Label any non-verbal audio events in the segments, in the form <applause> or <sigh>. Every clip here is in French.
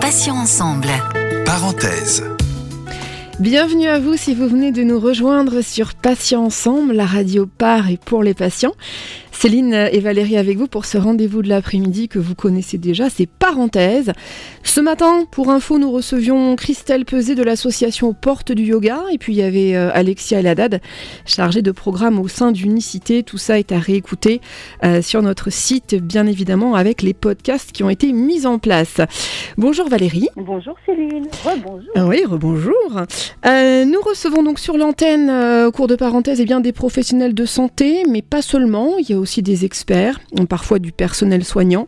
Passions ensemble. Parenthèse. Bienvenue à vous si vous venez de nous rejoindre sur Patients Ensemble, la radio par et pour les patients. Céline et Valérie avec vous pour ce rendez-vous de l'après-midi que vous connaissez déjà, c'est Parenthèse. Ce matin, pour info, nous recevions Christelle Peset de l'association Porte du Yoga et puis il y avait euh, Alexia Eladad, chargée de programme au sein d'Unicité. Tout ça est à réécouter euh, sur notre site, bien évidemment, avec les podcasts qui ont été mis en place. Bonjour Valérie. Bonjour Céline. Rebonjour. Ah oui, rebonjour. Euh, nous recevons donc sur l'antenne, au cours de parenthèse, eh bien, des professionnels de santé, mais pas seulement. Il y a aussi des experts, parfois du personnel soignant,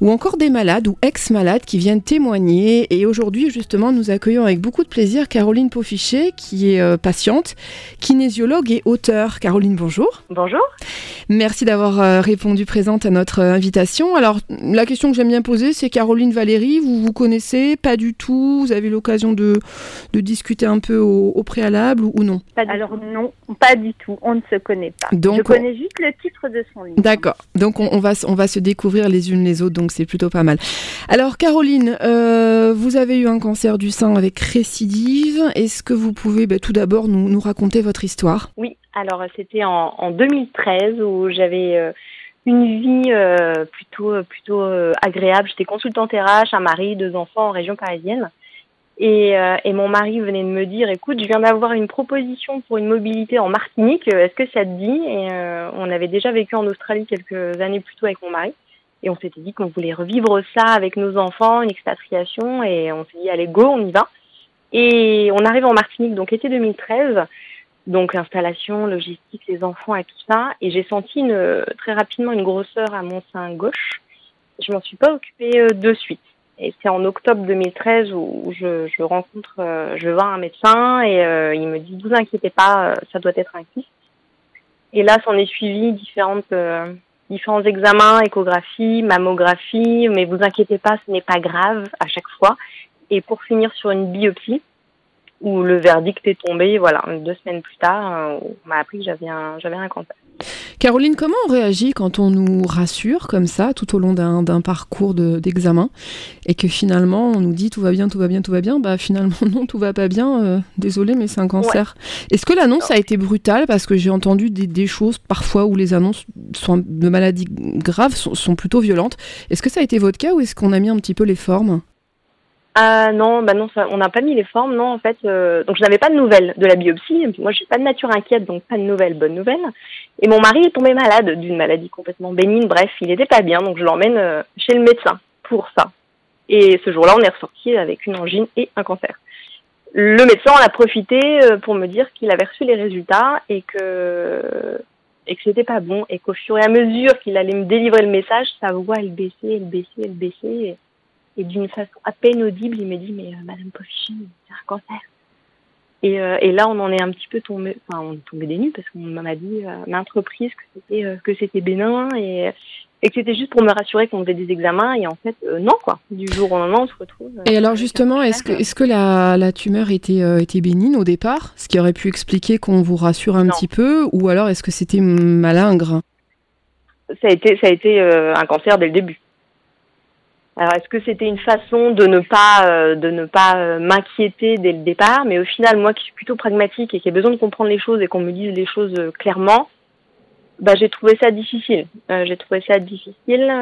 ou encore des malades ou ex-malades qui viennent témoigner. Et aujourd'hui, justement, nous accueillons avec beaucoup de plaisir Caroline Paufichet, qui est euh, patiente, kinésiologue et auteur. Caroline, bonjour. Bonjour. Merci d'avoir euh, répondu présente à notre euh, invitation. Alors, la question que j'aime bien poser, c'est Caroline Valérie, vous vous connaissez Pas du tout? Vous avez l'occasion de, de discuter un peu au, au préalable ou, ou non? Pas Alors non, pas du tout. On ne se connaît pas. Donc, Je connais juste le titre de son livre. D'accord. Donc on, on va, s- on va se découvrir les unes les autres, donc c'est plutôt pas mal. Alors Caroline, euh, vous avez eu un cancer du sein avec récidive. Est-ce que vous pouvez bah, tout d'abord nous, nous raconter votre histoire? Oui, alors c'était en, en 2013 où j'avais euh, une vie euh, plutôt euh, plutôt agréable. J'étais consultante RH, un mari, deux enfants en région parisienne. Et, et mon mari venait de me dire, écoute, je viens d'avoir une proposition pour une mobilité en Martinique. Est-ce que ça te dit? Et on avait déjà vécu en Australie quelques années plus tôt avec mon mari. Et on s'était dit qu'on voulait revivre ça avec nos enfants, une expatriation. Et on s'est dit, allez, go, on y va. Et on arrive en Martinique, donc été 2013 donc installation, logistique, les enfants et tout ça. Et j'ai senti une, très rapidement une grosseur à mon sein gauche. Je m'en suis pas occupée euh, de suite. Et c'est en octobre 2013 où je, je rencontre, euh, je vais voir un médecin et euh, il me dit vous inquiétez pas, ça doit être un kyste. Et là, s'en est suivi différentes, euh, différents examens, échographie, mammographie, mais vous inquiétez pas, ce n'est pas grave à chaque fois. Et pour finir sur une biopsie, où le verdict est tombé, voilà, deux semaines plus tard, euh, on m'a appris que j'avais un, j'avais un cancer. Caroline, comment on réagit quand on nous rassure comme ça tout au long d'un d'un parcours de- d'examen et que finalement on nous dit tout va bien, tout va bien, tout va bien Bah finalement <laughs> non, tout va pas bien. euh, désolé, mais c'est un cancer. Est-ce que l'annonce a été brutale? Parce que j'ai entendu des, des choses parfois où les annonces sont de maladies graves sont, sont plutôt violentes. Est-ce que ça a été votre cas ou est-ce qu'on a mis un petit peu les formes? Ah non, bah non, on n'a pas mis les formes, non, en fait. euh, donc je n'avais pas de nouvelles de la biopsie. Moi, je suis pas de nature inquiète, donc pas de nouvelles, bonne nouvelle. Et mon mari est tombé malade d'une maladie complètement bénigne. Bref, il n'était pas bien, donc je l'emmène euh, chez le médecin pour ça. Et ce jour-là, on est ressorti avec une angine et un cancer. Le médecin en a profité euh, pour me dire qu'il avait reçu les résultats et que et que c'était pas bon et qu'au fur et à mesure qu'il allait me délivrer le message, sa voix elle baissait, elle baissait, elle baissait. Et d'une façon à peine audible, il me dit mais euh, Madame Poffichin, c'est un cancer. Et, euh, et là, on en est un petit peu tombé, enfin, on est tombé des nues parce qu'on m'a dit euh, à maintes reprises que c'était que c'était bénin et, et que c'était juste pour me rassurer qu'on faisait des examens et en fait euh, non quoi. Du jour au lendemain, on se retrouve. euh, Et alors justement, est-ce que, cancer. est-ce que la, la tumeur était, euh, était bénigne au départ Ce qui aurait pu expliquer qu'on vous rassure un Non. petit peu Ou alors est-ce que c'était malingre? Ça a été ça a été un cancer dès le début. Alors est-ce que c'était une façon de ne pas euh, de ne pas euh, m'inquiéter dès le départ, mais au final moi qui suis plutôt pragmatique et qui ai besoin de comprendre les choses et qu'on me dise les choses euh, clairement, bah j'ai trouvé ça difficile. J'ai trouvé ça difficile.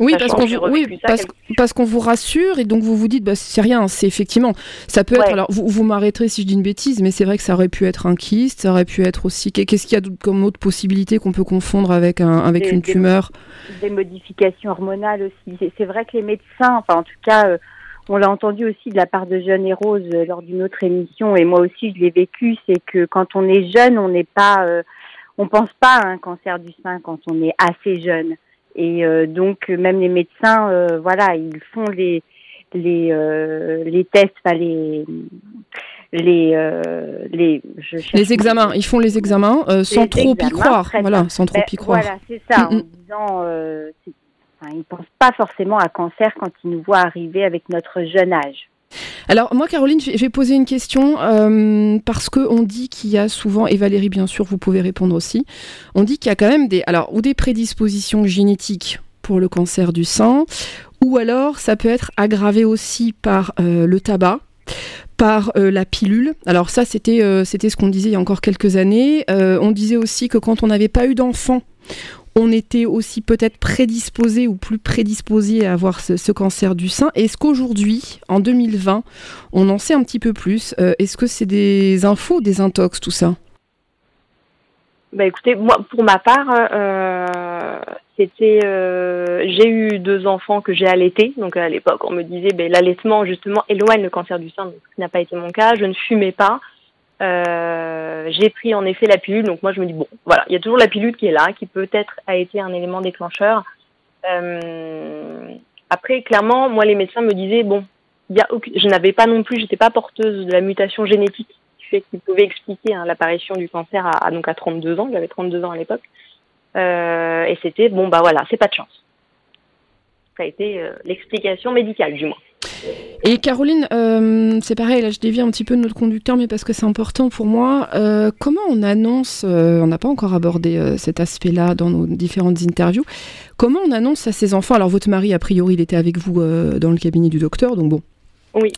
Oui, parce qu'on vous, oui, parce, parce qu'on vous rassure et donc vous vous dites, bah, c'est rien, c'est effectivement, ça peut être, alors vous, vous m'arrêterez si je dis une bêtise, mais c'est vrai que ça aurait pu être un kyste, ça aurait pu être aussi, qu'est-ce qu'il y a comme autre possibilité qu'on peut confondre avec, un, avec Des- une des- tumeur? des modifications hormonales aussi. C'est- C'est vrai que les médecins, enfin en tout cas, euh, on l'a entendu aussi de la part de Jeanne et Rose euh, lors d'une autre émission, et moi aussi je l'ai vécu, c'est que quand on est jeune, on n'est pas, euh, on pense pas à un cancer du sein quand on est assez jeune. Et euh, donc même les médecins, euh, voilà, ils font les les euh, les tests, enfin les les euh, les je Les examens, ils font les examens euh, sans Les trop y croire, voilà, sans trop Ben, y croire. Voilà, c'est ça, Mm, en disant, euh, enfin, ils ne pensent pas forcément à cancer quand ils nous voient arriver avec notre jeune âge. Alors moi, Caroline, je vais- je vais poser une question euh, parce que on dit qu'il y a souvent, et Valérie, bien sûr, vous pouvez répondre aussi. On dit qu'il y a quand même des, alors ou des prédispositions génétiques pour le cancer du sein, ou alors ça peut être aggravé aussi par le tabac par la pilule. Alors ça, c'était c'était ce qu'on disait il y a encore quelques années. on disait aussi que quand on n'avait pas eu d'enfant, on était aussi peut-être prédisposé ou plus prédisposé à avoir ce, cancer du sein. Est-ce qu'aujourd'hui, en 2020, on en sait un petit peu plus euh, Est-ce que c'est des infos, des intox, tout ça? Bah écoutez, moi pour ma part, euh, c'était, euh, j'ai eu deux enfants que j'ai allaités. Donc à l'époque, on me disait, ben, l'allaitement justement éloigne le cancer du sein. Donc, ce n'a pas été mon cas. Je ne fumais pas. Euh, j'ai pris en effet la pilule, donc moi je me dis bon, voilà, il y a toujours la pilule qui est là, qui peut-être a été un élément déclencheur. Euh, après, clairement, moi les médecins me disaient bon, je n'avais pas non plus, j'étais pas porteuse de la mutation génétique qui fait qu'il pouvait expliquer hein, l'apparition du cancer à, donc à 32 ans, j'avais 32 ans à l'époque, euh, et c'était bon bah voilà, c'est pas de chance. Ça a été euh, l'explication médicale du moins. Et Caroline, euh, c'est pareil, là je dévie un petit peu de notre conducteur, mais parce que c'est important pour moi. Euh, comment on annonce, on n'a pas encore abordé cet aspect-là dans nos différentes interviews, comment on annonce à ses enfants, alors votre mari a priori il était avec vous dans le cabinet du docteur, donc bon,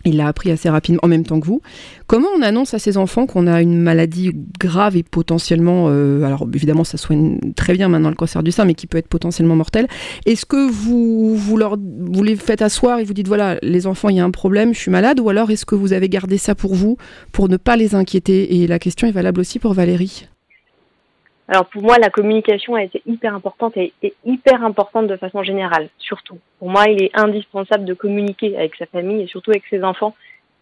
Il l'a appris assez rapidement, en même temps que vous. Comment on annonce à ses enfants qu'on a une maladie grave et potentiellement, euh, alors évidemment ça soigne très bien maintenant le cancer du sein, mais qui peut être potentiellement mortel. Est-ce que vous, vous les faites asseoir et vous dites voilà, les enfants, il y a un problème, je suis malade, ou alors est-ce que vous avez gardé ça pour vous, pour ne pas les inquiéter? Et la question est valable aussi pour Valérie. Alors pour moi, la communication a été hyper importante et, hyper importante de façon générale, surtout. Pour moi, il est indispensable de communiquer avec sa famille et surtout avec ses enfants,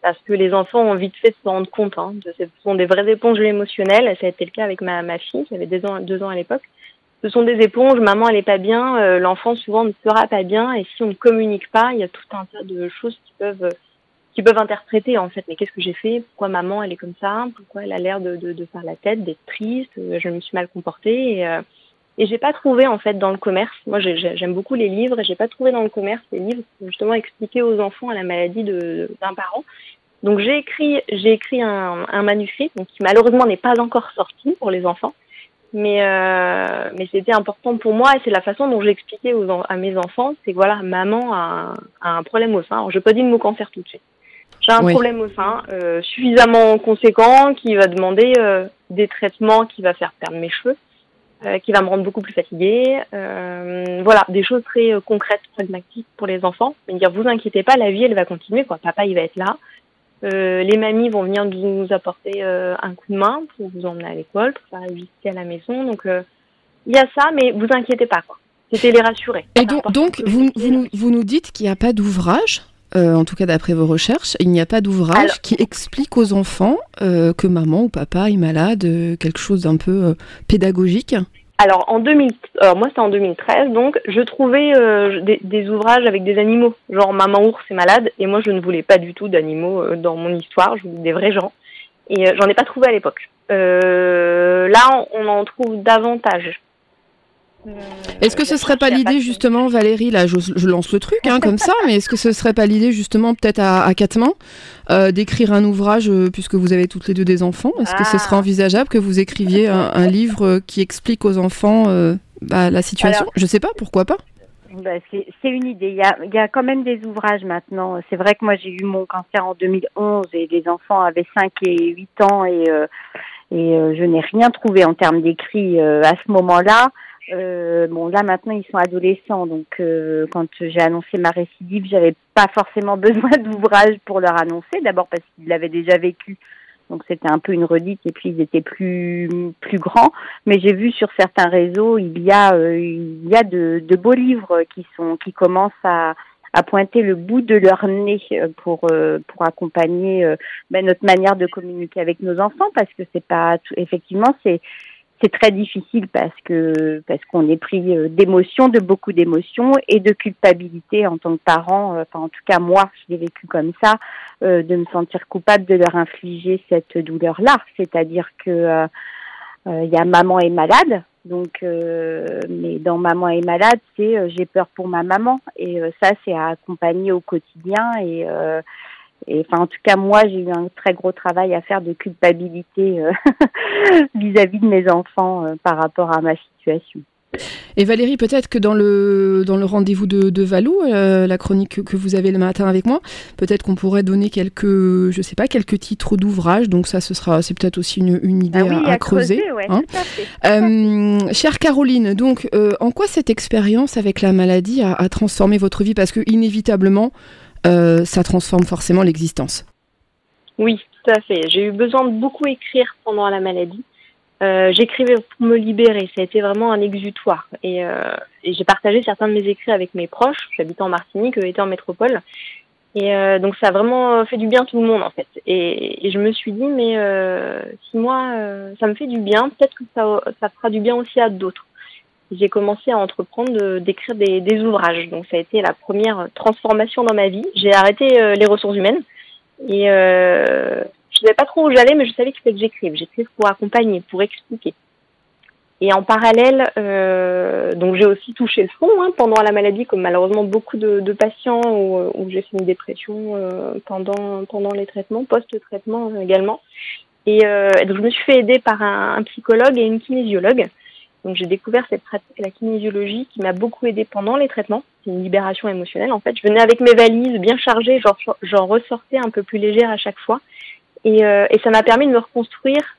parce que les enfants ont vite fait de se rendre compte. Hein, ce sont des vraies éponges émotionnelles. Ça a été le cas avec ma, ma fille, qui avait deux ans, deux ans à l'époque. Ce sont des éponges. Maman, elle est pas bien. Euh, l'enfant souvent ne sera pas bien. Et si on ne communique pas, il y a tout un tas de choses qui peuvent qui peuvent interpréter en fait. Mais qu'est-ce que j'ai fait? Pourquoi maman elle est comme ça? Pourquoi elle a l'air de, faire la tête d'être triste? Euh, je me suis mal comportée. Et, euh, et j'ai pas trouvé en fait dans le commerce. Moi j'aime beaucoup les livres et j'ai pas trouvé dans le commerce les livres pour justement expliquer aux enfants la maladie d'un parent. Donc j'ai écrit j'ai écrit un, un, manuscrit donc qui malheureusement n'est pas encore sorti pour les enfants. Mais euh, mais c'était important pour moi et c'est la façon dont aux, à mes enfants c'est voilà maman a, a, un problème au sein. Alors je pas dire le mot cancer tout de suite j'ai un problème au sein euh, suffisamment conséquent qui va demander euh, des traitements qui va faire perdre mes cheveux, euh, qui va me rendre beaucoup plus fatiguée. Voilà, des choses très concrètes, pragmatiques pour les enfants. Mais dire, vous inquiétez pas, la vie, elle va continuer. Quoi. Papa, il va être là. les mamies vont venir nous apporter un coup de main pour vous emmener à l'école, pour faire visiter à la maison. Donc, il y a ça, mais vous inquiétez pas. Quoi. C'était les rassurer. Et donc, donc vous, vous, vous nous dites qu'il n'y a pas d'ouvrage? Euh, en tout cas d'après vos recherches, il n'y a pas d'ouvrage qui explique aux enfants euh, que maman ou papa est malade, euh, quelque chose d'un peu pédagogique alors en 2000, moi c'était en 2013, donc je trouvais des, ouvrages avec des animaux, genre maman ours est malade, et moi je ne voulais pas du tout d'animaux dans mon histoire, je voulais des vrais gens, et j'en ai pas trouvé à l'époque. là on en trouve davantage. Euh, est-ce que ce serait pas l'idée justement, Valérie, là je, lance le truc hein, comme ça, mais est-ce que ce serait pas l'idée justement peut-être à, à quatre mains euh, d'écrire un ouvrage, euh, puisque vous avez toutes les deux des enfants, est-ce que ce serait ah. envisageable que vous écriviez un, <laughs> livre qui explique aux enfants bah, la situation? Je sais pas, pourquoi pas bah, c'est une idée. Il y, a, il y, a, quand même des ouvrages maintenant. C'est vrai que moi j'ai eu mon cancer en 2011 et les enfants avaient 5 et 8 ans et, et je n'ai rien trouvé en termes d'écrit à ce moment-là. Euh, bon, là maintenant ils sont adolescents, donc euh, quand j'ai annoncé ma récidive, j'avais pas forcément <laughs> besoin d'ouvrage pour leur annoncer. D'abord parce qu'ils l'avaient déjà vécu, donc c'était un peu une redite, et puis ils étaient plus plus grands. Mais j'ai vu sur certains réseaux, il y a euh, il y a de, de, beaux livres qui sont qui commencent à à pointer le bout de leur nez euh, pour euh, pour accompagner ben, notre manière de communiquer avec nos enfants, parce que c'est pas effectivement c'est c'est très difficile parce que parce qu'on est pris euh, d'émotions, de beaucoup d'émotions et de culpabilité en tant que parent. Euh, enfin, en tout cas, moi, je l'ai vécu comme ça, euh, de me sentir coupable de leur infliger cette douleur-là. C'est-à-dire que il y a maman est malade, donc mais dans maman est malade, c'est j'ai peur pour ma maman et ça, c'est à accompagner au quotidien et et enfin, en tout cas, moi, j'ai eu un très gros travail à faire de culpabilité euh, <laughs> vis-à-vis de mes enfants euh, par rapport à ma situation. Et Valérie, peut-être que dans le, dans le rendez-vous de, de Valou, euh, la chronique que, vous avez le matin avec moi, peut-être qu'on pourrait donner quelques, je sais pas, quelques titres d'ouvrages. Donc ça, ce sera, c'est peut-être aussi une, une idée ah à, creuser. hein. euh, chère Caroline, donc euh, en quoi cette expérience avec la maladie a, a transformé votre vie? Parce que inévitablement, euh, ça transforme forcément l'existence. Oui, tout à fait. J'ai eu besoin de beaucoup écrire pendant la maladie. Euh, j'écrivais pour me libérer. Ça a été vraiment un exutoire. Et, euh, j'ai partagé certains de mes écrits avec mes proches. J'habitais en Martinique, eux étaient en métropole. Et donc ça a vraiment fait du bien à tout le monde en fait. Et, je me suis dit mais si moi ça me fait du bien, peut-être que ça fera du bien aussi à d'autres. J'ai commencé à entreprendre d'écrire des, ouvrages. Donc ça a été la première transformation dans ma vie. J'ai arrêté euh, les ressources humaines et euh, je savais pas trop où j'allais, mais je savais qu'il fallait que j'écrive. J'écrive pour accompagner, pour expliquer. Et en parallèle, euh, donc j'ai aussi touché le fond hein, pendant la maladie, comme malheureusement beaucoup de, de patients où, où j'ai fait une dépression euh, pendant pendant les traitements, post-traitement également. Et euh, donc je me suis fait aider par un psychologue et une kinésiologue. Donc j'ai découvert cette pratique, la kinésiologie, qui m'a beaucoup aidé pendant les traitements. C'est une libération émotionnelle en fait. Je venais avec mes valises bien chargées, j'en ressortais un peu plus légère à chaque fois. Et, euh, et ça m'a permis de me reconstruire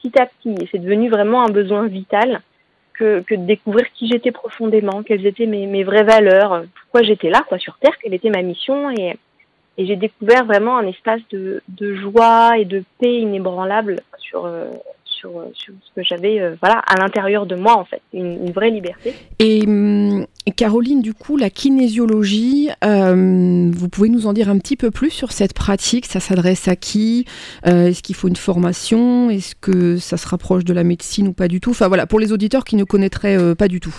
petit à petit. Et c'est devenu vraiment un besoin vital que, de découvrir qui j'étais profondément, quelles étaient mes, vraies valeurs, pourquoi j'étais là, quoi, sur Terre, quelle était ma mission. Et, j'ai découvert vraiment un espace de, de joie et de paix inébranlable sur, euh, sur, sur, ce que j'avais euh, voilà, à l'intérieur de moi, en fait, une, une vraie liberté. Et hum, Caroline, du coup, la kinésiologie, euh, vous pouvez nous en dire un petit peu plus sur cette pratique? Ça s'adresse à qui? Euh, Est-ce qu'il faut une formation? Est-ce que ça se rapproche de la médecine ou pas du tout? Enfin voilà, pour les auditeurs qui ne connaîtraient euh, pas du tout.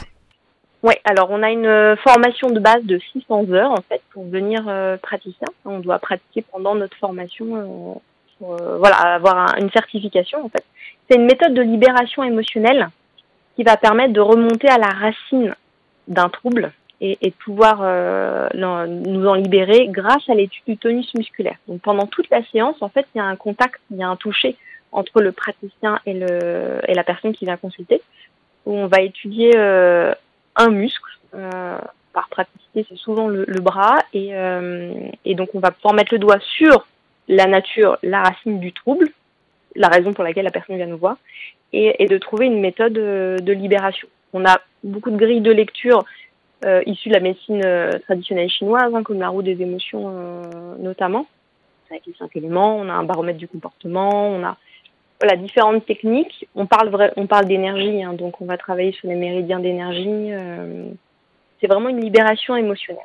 Oui, alors on a une formation de base de 600 heures en fait pour devenir euh, praticien. On doit pratiquer pendant notre formation pour voilà avoir un, une certification en fait. C'est une méthode de libération émotionnelle qui va permettre de remonter à la racine d'un trouble et, et pouvoir euh, nous en libérer grâce à l'étude du tonus musculaire. Donc pendant toute la séance, en fait, il y a un contact, il y a un toucher entre le praticien et, le, et la personne qui vient consulter, où on va étudier euh, un muscle. Euh, par praticité, c'est souvent le, bras, et, euh, et donc on va pouvoir mettre le doigt sur la nature, la racine du trouble, la raison pour laquelle la personne vient nous voir, et, de trouver une méthode de, de libération. On a beaucoup de grilles de lecture euh, issues de la médecine euh, traditionnelle chinoise, hein, comme la roue des émotions euh, notamment, avec les cinq éléments. On a un baromètre du comportement, on a voilà, différentes techniques. On parle, on parle d'énergie, hein, donc on va travailler sur les méridiens d'énergie. Euh, c'est vraiment une libération émotionnelle.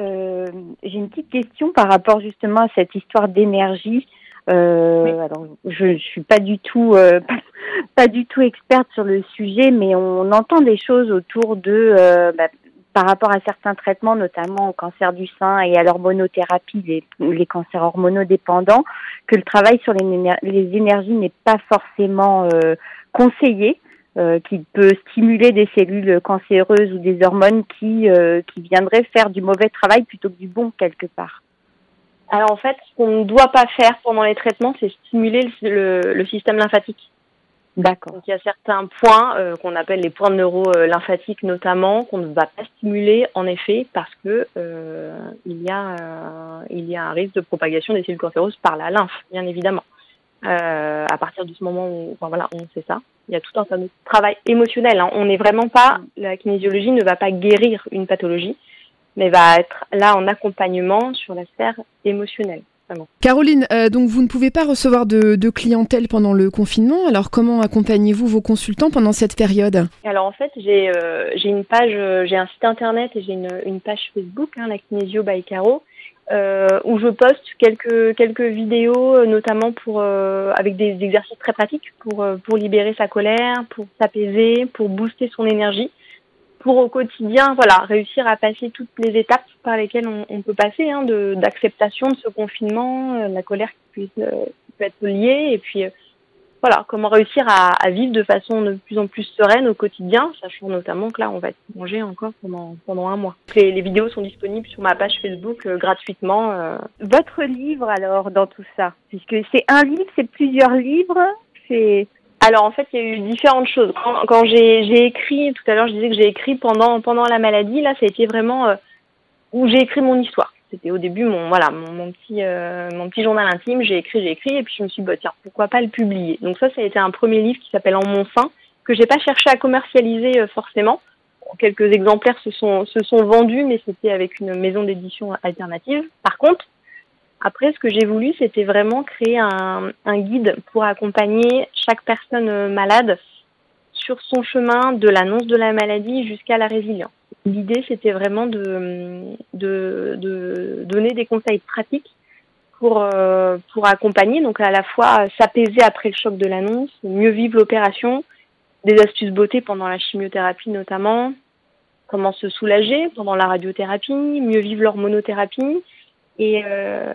Euh, J'ai une petite question par rapport justement à cette histoire d'énergie. Euh, oui. Alors, je, je suis pas du tout, euh, pas, <laughs> pas, du tout experte sur le sujet, mais on entend des choses autour de, euh, bah, par rapport à certains traitements, notamment au cancer du sein et à l'hormonothérapie, les, les cancers hormonodépendants, que le travail sur les, les énergies n'est pas forcément euh, conseillé. Euh, qui peut stimuler des cellules cancéreuses ou des hormones qui, euh, qui viendraient faire du mauvais travail plutôt que du bon quelque part. Alors en fait, ce qu'on ne doit pas faire pendant les traitements, c'est stimuler le, le, le, système lymphatique. D'accord. Donc il y a certains points euh, qu'on appelle les points neuro-lymphatiques notamment qu'on ne va pas stimuler en effet parce que il y a il y a un risque de propagation des cellules cancéreuses par la lymphe, bien évidemment. Euh, à partir de ce moment où enfin, voilà, on sait ça. Il y a tout un travail émotionnel. Hein. On n'est vraiment pas la kinésiologie ne va pas guérir une pathologie mais va être là en accompagnement sur la sphère émotionnelle. Vraiment. Caroline, euh, donc vous ne pouvez pas recevoir de, de, clientèle pendant le confinement. Alors comment accompagnez-vous vos consultants pendant cette période? Alors en fait, j'ai euh, une page, j'ai un site internet et j'ai une, une, page Facebook, hein, la Kinésio by Caro, euh, où je poste quelques quelques vidéos, notamment pour avec des, exercices très pratiques pour pour libérer sa colère, pour s'apaiser, pour booster son énergie pour au quotidien, voilà, réussir à passer toutes les étapes par lesquelles on, on peut passer, hein, d'acceptation de, de, ce confinement, euh, la colère qui, puisse, euh, qui peut être liée, et puis euh, voilà, comment réussir à, à, vivre de façon de plus en plus sereine au quotidien, sachant notamment que là, on va être plongé encore pendant, pendant un mois. Les, les, vidéos sont disponibles sur ma page Facebook euh, gratuitement. Euh. Votre livre alors dans tout ça, puisque c'est un livre, c'est plusieurs livres, c'est Alors en fait, il y a eu différentes choses. Quand, j'ai écrit, tout à l'heure, je disais que j'ai écrit pendant pendant la maladie. Là, ça a été vraiment où j'ai écrit mon histoire. C'était au début mon voilà mon, petit mon petit journal intime. J'ai écrit, j'ai écrit, et puis je me suis dit bah, tiens pourquoi pas le publier? Donc ça, ça a été un premier livre qui s'appelle En mon sein que j'ai pas cherché à commercialiser forcément quelques exemplaires se sont, se sont vendus, mais c'était avec une maison d'édition alternative. Par contre, après, ce que j'ai voulu, c'était vraiment créer un, un, guide pour accompagner chaque personne malade sur son chemin de l'annonce de la maladie jusqu'à la résilience. L'idée, c'était vraiment de, donner des conseils pratiques pour, euh, pour accompagner, donc à la fois s'apaiser après le choc de l'annonce, mieux vivre l'opération, des astuces beauté pendant la chimiothérapie notamment, comment se soulager pendant la radiothérapie, mieux vivre l'hormonothérapie. Et, euh,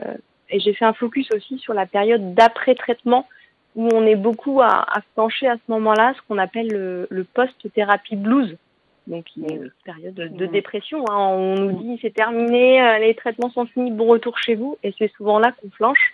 et j'ai fait un focus aussi sur la période d'après-traitement où on est beaucoup à, à pencher à ce moment-là ce qu'on appelle le, le post-thérapie blues. Donc, il y a une période de, de dépression. Hein. On nous dit c'est terminé, euh, les traitements sont finis, bon retour chez vous. Et c'est souvent là qu'on flanche.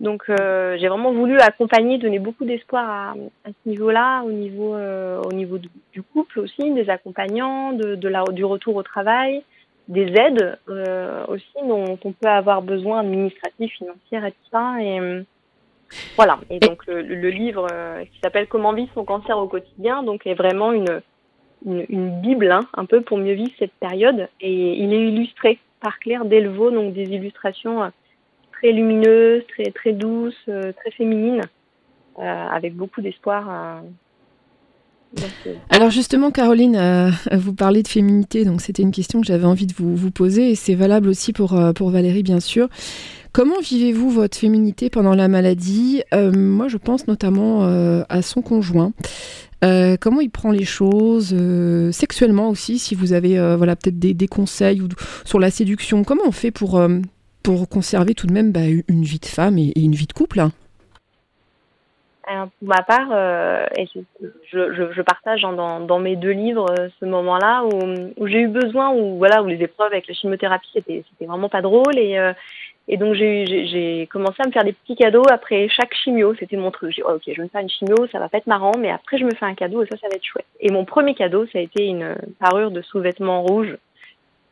Donc euh, j'ai vraiment voulu accompagner, donner beaucoup d'espoir à, à, ce niveau-là, au niveau, euh, au niveau du couple aussi, des accompagnants, de, de la, du retour au travail, des aides euh, aussi dont on peut avoir besoin administratifs, financières et tout ça. Et voilà. Et donc le, le livre qui s'appelle Comment vivre son cancer au quotidien, donc est vraiment une une, une bible hein, un peu pour mieux vivre cette période. Et il est illustré par Claire Delvaux, donc des illustrations très lumineuse, très, très douce, euh, très féminine, euh, avec beaucoup d'espoir. Euh, Alors justement, Caroline, vous parlez de féminité, donc c'était une question que j'avais envie de vous, vous poser, et c'est valable aussi pour, pour Valérie, bien sûr. Comment vivez-vous votre féminité pendant la maladie? Moi, je pense notamment à son conjoint. comment il prend les choses sexuellement aussi Si vous avez voilà peut-être des, conseils sur la séduction, comment on fait pour pour conserver tout de même bah, une vie de femme et, une vie de couple? Pour ma part, euh, et je, je, partage dans, dans, mes deux livres euh, ce moment-là où, j'ai eu besoin, où voilà, où les épreuves avec la chimiothérapie c'était c'était vraiment pas drôle et euh, et donc j'ai commencé à me faire des petits cadeaux après chaque chimio. C'était mon truc. J'ai dit oh, ok, je vais me faire une chimio, ça va pas être marrant, mais après je me fais un cadeau et ça, ça va être chouette. Et mon premier cadeau, ça a été une parure de sous-vêtements rouges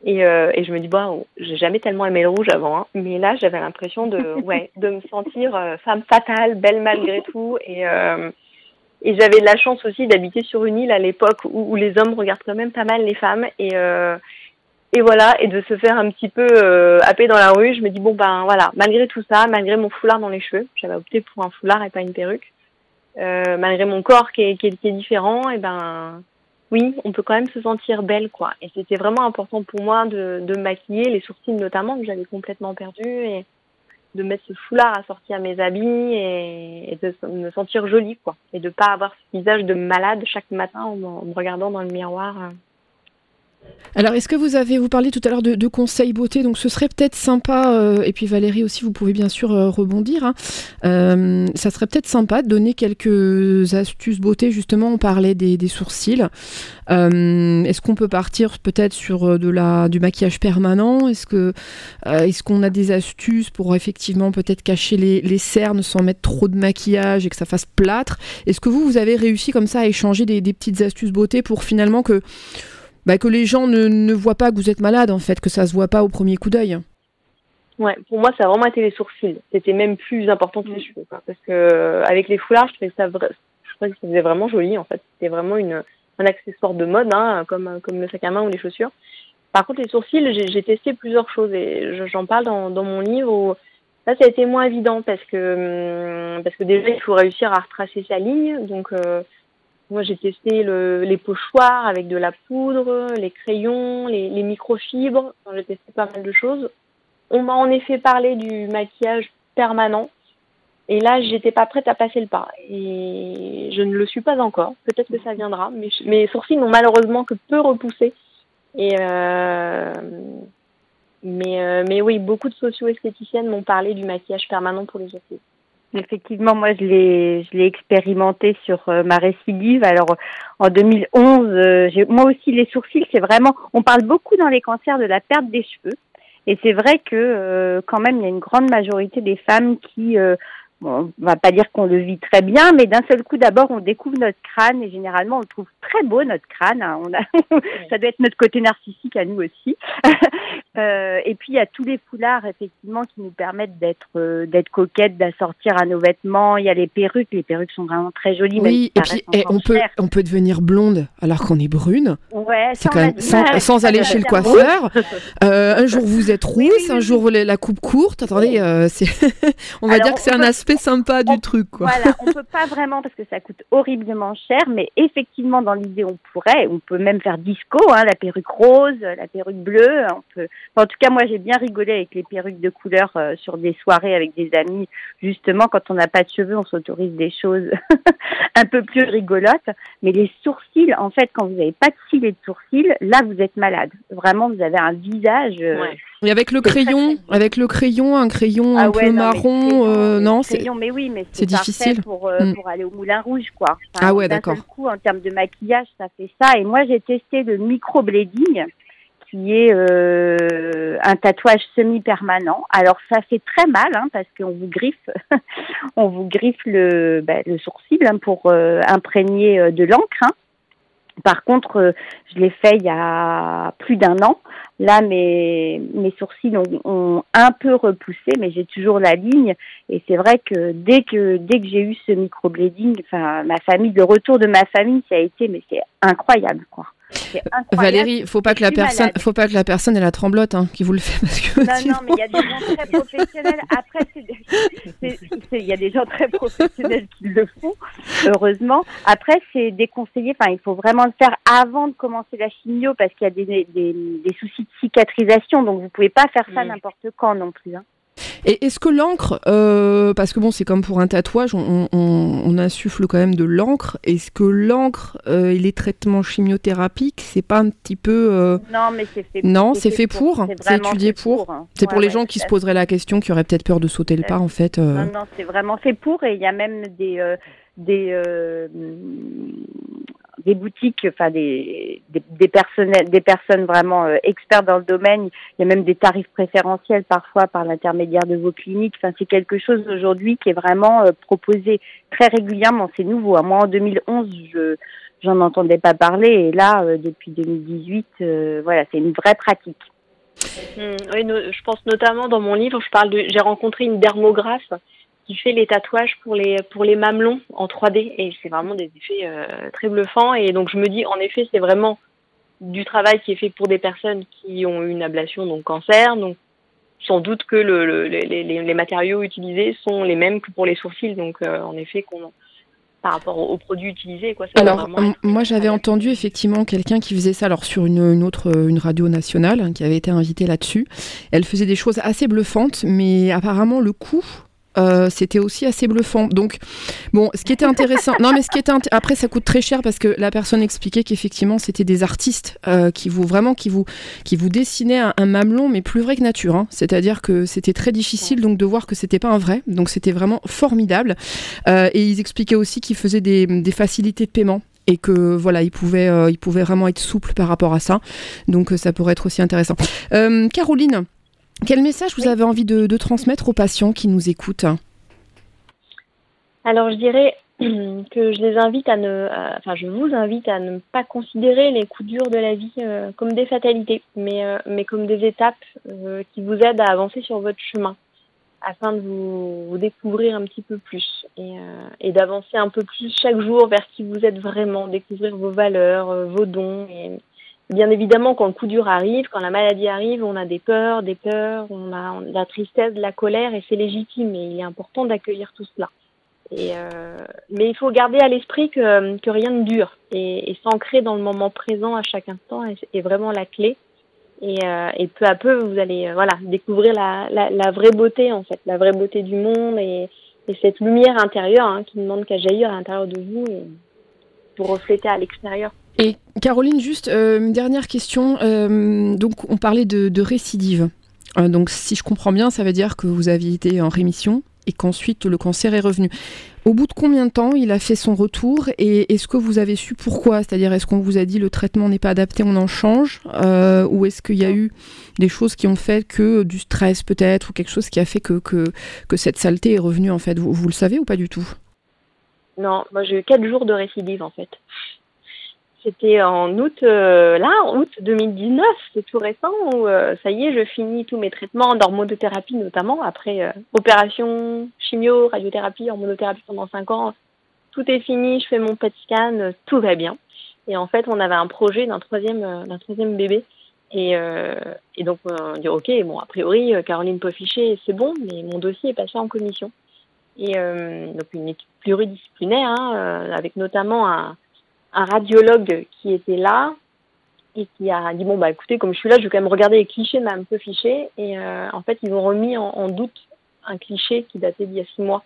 et, euh, et, je me dis, bon, j'ai jamais tellement aimé le rouge avant, hein, mais là, j'avais l'impression de, <laughs> ouais, de me sentir euh, femme fatale, belle malgré tout. Et, euh, et j'avais de la chance aussi d'habiter sur une île à l'époque où, où, les hommes regardent quand même pas mal les femmes. Et, et voilà, et de se faire un petit peu euh, happer dans la rue, je me dis, bon, ben voilà, malgré tout ça, malgré mon foulard dans les cheveux, j'avais opté pour un foulard et pas une perruque, malgré mon corps qui est, différent, et ben oui, on peut quand même se sentir belle, quoi. Et c'était vraiment important pour moi de, maquiller, les sourcils notamment, que j'avais complètement perdu, et de mettre ce foulard assorti à mes habits et, de me sentir jolie, quoi. Et de pas avoir ce visage de malade chaque matin en, en me regardant dans le miroir. Alors, est-ce que vous avez, vous parlé tout à l'heure de, conseils beauté, donc ce serait peut-être sympa, euh, et puis Valérie aussi, vous pouvez bien sûr euh, rebondir, hein, euh, ça serait peut-être sympa de donner quelques astuces beauté, justement, on parlait des, sourcils. Est-ce qu'on peut partir peut-être sur de la, du maquillage permanent? Est-ce qu'on a des astuces pour effectivement peut-être cacher les, les, cernes sans mettre trop de maquillage et que ça fasse plâtre? Est-ce que vous, vous avez réussi comme ça à échanger des, des petites astuces beauté pour finalement que bah, que les gens ne, ne voient pas que vous êtes malade, en fait, que ça se voit pas au premier coup d'œil. Ouais, pour moi, ça a vraiment été les sourcils. C'était même plus important que les cheveux, quoi. Parce que euh, avec les foulards, je trouvais ça, vra... je trouvais que ça faisait vraiment joli, en fait. C'était vraiment une, un accessoire de mode, hein, comme, comme le sac à main ou les chaussures. Par contre, les sourcils, j'ai testé plusieurs choses et j'en parle dans, dans mon livre où là, ça a été moins évident parce que, hum, parce que déjà, il faut réussir à retracer sa ligne. Donc, euh, moi, j'ai testé le, les pochoirs avec de la poudre, les crayons, les, microfibres. J'ai testé pas mal de choses. On m'a en effet parlé du maquillage permanent. Et là, j'étais pas prête à passer le pas. Et je ne le suis pas encore. Peut-être que ça viendra. Mais mes sourcils n'ont malheureusement que peu repoussé. Et euh, mais, euh, mais oui, beaucoup de socio-esthéticiennes m'ont parlé du maquillage permanent pour les sourcils. Effectivement, moi je l'ai je l'ai expérimenté sur euh, ma récidive. Alors en 2011, euh, j'ai moi aussi les sourcils, c'est vraiment on parle beaucoup dans les cancers de la perte des cheveux et c'est vrai que euh, quand même il y a une grande majorité des femmes qui on va pas dire qu'on le vit très bien, mais d'un seul coup, d'abord, on découvre notre crâne et généralement, on le trouve très beau, notre crâne. Hein. On a, <laughs> ça doit être notre côté narcissique à nous aussi. <laughs> euh, et puis, il y a tous les foulards, effectivement, qui nous permettent d'être euh, d'être coquettes, d'assortir à nos vêtements. Il y a les perruques. Les perruques sont vraiment très jolies. Oui, et puis et on, peut, on peut devenir blonde alors qu'on est brune. Ouais, C'est quand même sans, sans aller chez le coiffeur. Euh, un jour, vous êtes rousse, Oui, oui, un jour, la coupe courte. Attendez, <laughs> on va Alors, dire que c'est un peut- sympa du on- truc, quoi. Voilà, on peut pas vraiment parce que ça coûte horriblement cher, mais effectivement dans l'idée on pourrait, on peut même faire disco, hein, la perruque rose, la perruque bleue, on peut. enfin, en tout cas moi j'ai bien rigolé avec les perruques de couleur euh, sur des soirées avec des amis. Justement quand on n'a pas de cheveux, on s'autorise des choses <laughs> un peu plus rigolotes. Mais les sourcils, en fait, quand vous n'avez pas de cils et de sourcils, là vous êtes malade. Vraiment vous avez un visage. euh, Ouais. Et avec le crayon, avec le crayon, un crayon Ah un ouais, peu non, marron, euh, non, c'est mais oui, mais c'est difficile. pour euh, Mm. pour aller au Moulin Rouge, quoi. Ah ouais, d'accord. seul coup, en termes de maquillage, ça fait ça. Et moi, j'ai testé le microblading, qui est euh, un tatouage semi-permanent. Alors, ça fait très mal, hein, parce qu'on vous griffe, <laughs> on vous griffe le bah, le sourcil hein, pour imprégner de l'encre. hein. Par contre, euh, je l'ai fait il y a plus d'un an. Là, mes, mes sourcils ont, ont un peu repoussé, mais j'ai toujours la ligne. Et c'est vrai que dès que dès que j'ai eu ce microblading, enfin ma famille, le retour de ma famille, ça a été, mais c'est incroyable, quoi. Incroyable. Valérie, faut pas que la personne, malade. faut pas que la personne ait la tremblote hein, qui vous le fait parce que Non, sinon- non, mais il y a des gens très professionnels. Après, il y a des gens très professionnels qui le font, heureusement. Après, c'est déconseillé. Enfin, il faut vraiment le faire avant de commencer la chimio parce qu'il y a des, des, des soucis de cicatrisation. Donc, vous pouvez pas faire ça Mm. n'importe quand non plus. hein. Et est-ce que l'encre, euh, parce que bon, c'est comme pour un tatouage, on, on- on insuffle quand même de l'encre. Est-ce que l'encre euh, et les traitements chimiothérapiques, c'est pas un petit peu, euh, Non, mais c'est fait. Non, c'est fait pour, c'est étudié pour. hein. c'est Ouais, pour les ouais, gens qui se poseraient la question, qui auraient peut-être peur de sauter le pas en fait. euh. Non, non, c'est vraiment fait pour et il y a même des euh, des euh, des boutiques, enfin des des, personnels, des personnes vraiment euh, experts dans le domaine. Il y a même des tarifs préférentiels parfois par l'intermédiaire de vos cliniques. Enfin, c'est quelque chose aujourd'hui qui est vraiment euh, proposé très régulièrement. C'est nouveau. hein. Moi, en 2011, je j'en entendais pas parler et là, euh, depuis 2018, euh, voilà, c'est une vraie pratique. Mm, oui, je pense notamment dans mon livre, je parle j'ai rencontré une dermographe qui fait les tatouages pour les pour les mamelons en 3D et c'est vraiment des effets euh, très bluffants. Et donc je me dis en effet c'est vraiment du travail qui est fait pour des personnes qui ont eu une ablation donc cancer. Donc sans doute que le, le- les, matériaux utilisés sont les mêmes que pour les sourcils. Donc euh, en effet qu'on par rapport aux, produits utilisés quoi ça Alors, être- moi j'avais entendu effectivement quelqu'un qui faisait ça alors sur une, une autre une radio nationale hein, qui avait été invitée là-dessus. Elle faisait des choses assez bluffantes, mais apparemment le coût euh, c'était aussi assez bluffant. Donc, bon, ce qui était intéressant, non, mais ce qui était après, ça coûte très cher parce que la personne expliquait qu'effectivement, c'était des artistes euh, qui vous vraiment qui vous qui vous dessinaient un, un mamelon, mais plus vrai que nature. hein. C'est-à-dire que c'était très difficile donc de voir que c'était pas un vrai. Donc, c'était vraiment formidable. Euh, et ils expliquaient aussi qu'ils faisaient des, facilités de paiement et que voilà, ils pouvaient, euh, ils pouvaient vraiment être souples par rapport à ça. Donc ça pourrait être aussi intéressant. Caroline, quel message vous avez envie de, de transmettre aux patients qui nous écoutent Alors je dirais <clears throat> que je les invite à ne, à- enfin je vous invite à ne pas considérer les coups durs de la vie euh, comme des fatalités, mais euh, mais comme des étapes euh, qui vous aident à avancer sur votre chemin, afin de vous, vous découvrir un petit peu plus et, et d'avancer un peu plus chaque jour vers qui vous êtes vraiment, découvrir vos valeurs, vos dons. Et bien évidemment, quand le coup dur arrive, quand la maladie arrive, on a des peurs, des peurs, on a, de la tristesse, de la colère, et c'est légitime. Et il est important d'accueillir tout cela. Et euh, mais il faut garder à l'esprit que, que rien ne dure et, et s'ancrer dans le moment présent à chaque instant est, vraiment la clé. Et, euh, et peu à peu, vous allez euh, voilà découvrir la, la, la vraie beauté en fait, la vraie beauté du monde et, et cette lumière intérieure hein, qui ne demande qu'à jaillir à l'intérieur de vous et pour refléter à l'extérieur. Et Caroline, juste euh, une dernière question. Euh, donc, on parlait de, de récidive. Euh, donc, si je comprends bien, ça veut dire que vous aviez été en rémission et qu'ensuite le cancer est revenu. Au bout de combien de temps il a fait son retour et est-ce que vous avez su pourquoi? C'est-à-dire est-ce qu'on vous a dit le traitement n'est pas adapté, on en change? Euh, Ou est-ce qu'il y a eu des choses qui ont fait que du stress peut-être ou quelque chose qui a fait que, que, que cette saleté est revenue en fait? Vous, vous le savez ou pas du tout? Non, moi j'ai eu 4 jours de récidive en fait. C'était en août, euh, là, août 2019, c'est tout récent, où euh, ça y est, je finis tous mes traitements d'hormonothérapie notamment, après euh, opération, chimio, radiothérapie, hormonothérapie pendant 5 ans. Tout est fini, je fais mon PET scan, tout va bien. Et en fait, on avait un projet d'un troisième, d'un troisième bébé. Et, donc, on dit, OK, bon, a priori, Caroline Poffiché, c'est bon, mais mon dossier est passé en commission. Et donc, une équipe pluridisciplinaire, hein, avec notamment un un radiologue qui était là et qui a dit bon bah écoutez comme je suis là je vais quand même regarder les clichés de un peu fiché et euh, en fait ils ont remis en, doute un cliché qui datait d'il y a six mois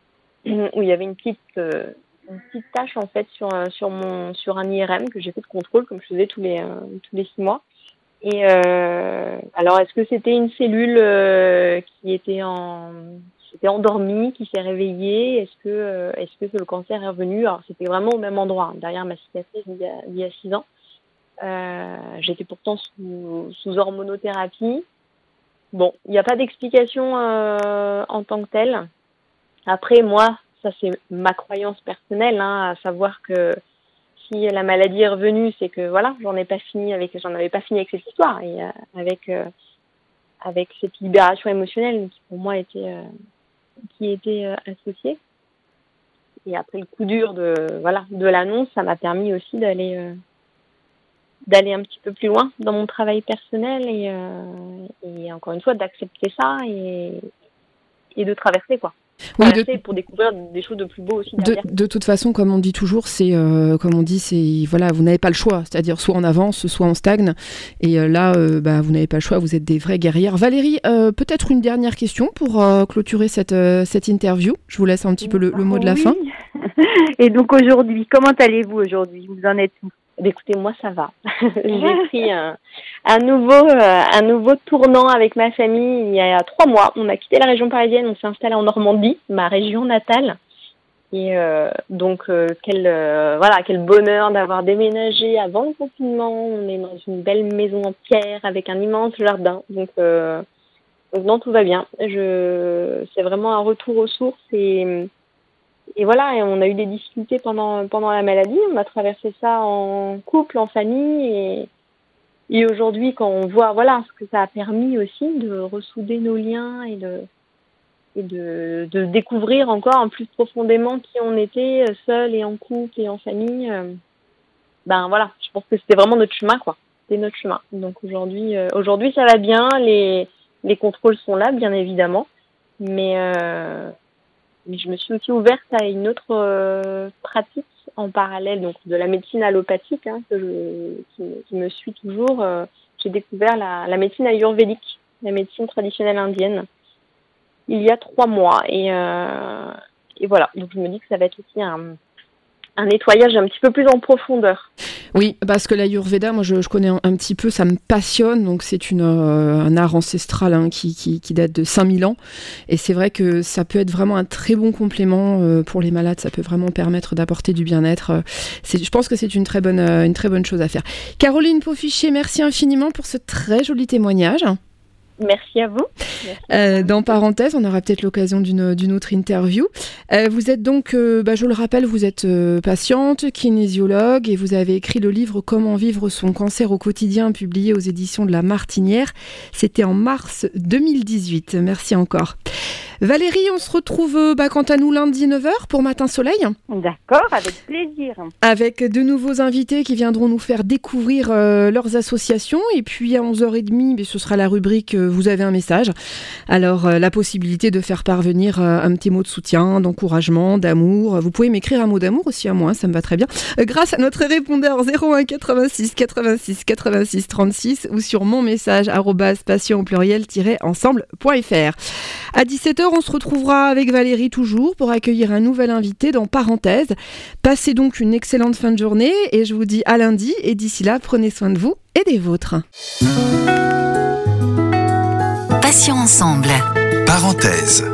<clears throat> où il y avait une petite euh, une petite tâche en fait sur euh, sur mon sur un IRM que j'ai fait de contrôle comme je faisais tous les tous les six mois. Et alors est-ce que c'était une cellule qui était en s'était endormi, qui s'est réveillé. Est-ce que, euh, est-ce que le cancer est revenu? Alors c'était vraiment au même endroit, hein, derrière ma cicatrice il y a, six ans. Euh, j'étais pourtant sous, sous, hormonothérapie. Bon, il n'y a pas d'explication euh, en tant que telle. Après, moi, ça c'est ma croyance personnelle, hein, à savoir que si la maladie est revenue, c'est que voilà, j'en ai pas fini avec, j'en avais pas fini avec cette histoire et avec avec cette libération émotionnelle qui pour moi était qui était euh, associé. Et après le coup dur de voilà de l'annonce, ça m'a permis aussi d'aller euh, d'aller un petit peu plus loin dans mon travail personnel et, euh, et encore une fois d'accepter ça et, et de traverser quoi. Oui, pour découvrir des choses de plus beau aussi. De, toute façon, comme on dit toujours, c'est comme on dit, c'est voilà, vous n'avez pas le choix, c'est-à-dire soit on avance, soit on stagne. Et là, bah, vous n'avez pas le choix, vous êtes des vraies guerrières. Valérie, peut-être une dernière question pour clôturer cette, cette interview. Je vous laisse un petit peu le, mot de la fin. <laughs> Et donc aujourd'hui, comment allez-vous aujourd'hui? Vous en êtes où? Bah, écoutez, moi ça va. <laughs> J'ai <laughs> pris un, un nouveau, euh, un nouveau tournant avec ma famille il y a trois mois. On a quitté la région parisienne, on s'est installé en Normandie, ma région natale. Et euh, donc euh, quel voilà quel bonheur d'avoir déménagé avant le confinement. On est dans une belle maison en pierre avec un immense jardin. Donc donc non tout va bien. Je c'est vraiment un retour aux sources et et voilà, et on a eu des difficultés pendant, pendant la maladie. On a traversé ça en couple, en famille. Et, et aujourd'hui, quand on voit voilà, ce que ça a permis aussi de ressouder nos liens et de, et de, de découvrir encore en plus profondément qui on était, seul et en couple et en famille, euh, ben voilà, je pense que c'était vraiment notre chemin, quoi. C'était notre chemin. Donc aujourd'hui, euh, aujourd'hui ça va bien. Les, les contrôles sont là, bien évidemment. Mais, euh, mais je me suis aussi ouverte à une autre euh, pratique en parallèle donc de la médecine allopathique hein, que je, qui, me suit toujours. Euh, j'ai découvert la, la, médecine ayurvédique, la médecine traditionnelle indienne, il y a trois mois. Et, euh, et voilà, donc je me dis que ça va être aussi un, un nettoyage un petit peu plus en profondeur. Oui, parce que l'Ayurveda, moi je, connais un, petit peu, ça me passionne. Donc c'est euh, un art ancestral hein, qui, qui, date de 5000 ans. Et c'est vrai que ça peut être vraiment un très bon complément euh, pour les malades. Ça peut vraiment permettre d'apporter du bien-être. Euh, je pense que c'est une, très bonne, une très bonne chose à faire. Caroline Paufichet, merci infiniment pour ce très joli témoignage. Merci à vous. Euh, dans parenthèse, on aura peut-être l'occasion d'une autre interview. Euh, vous êtes donc, euh, bah, je le rappelle, vous êtes patiente, kinésiologue, et vous avez écrit le livre Comment vivre son cancer au quotidien, publié aux éditions de La Martinière. C'était en mars 2018. Merci encore. Valérie, on se retrouve euh, bah, quant à nous lundi 9h pour Matin Soleil. D'accord, avec plaisir. Avec de nouveaux invités qui viendront nous faire découvrir euh, leurs associations. Et puis à 11h30, bah, ce sera la rubrique euh, Vous avez un message. Alors la possibilité de faire parvenir un petit mot de soutien, d'encouragement, d'amour. Vous pouvez m'écrire un mot d'amour aussi à moi, ça me va très bien. grâce à notre répondeur 01 86 86 86 36 ou sur mon message passion au pluriel-ensemble.fr. À 17h, on se retrouvera avec Valérie toujours pour accueillir un nouvel invité dans Parenthèse. Passez donc une excellente fin de journée et je vous dis à lundi et d'ici là, prenez soin de vous et des vôtres. Passions ensemble. Parenthèse.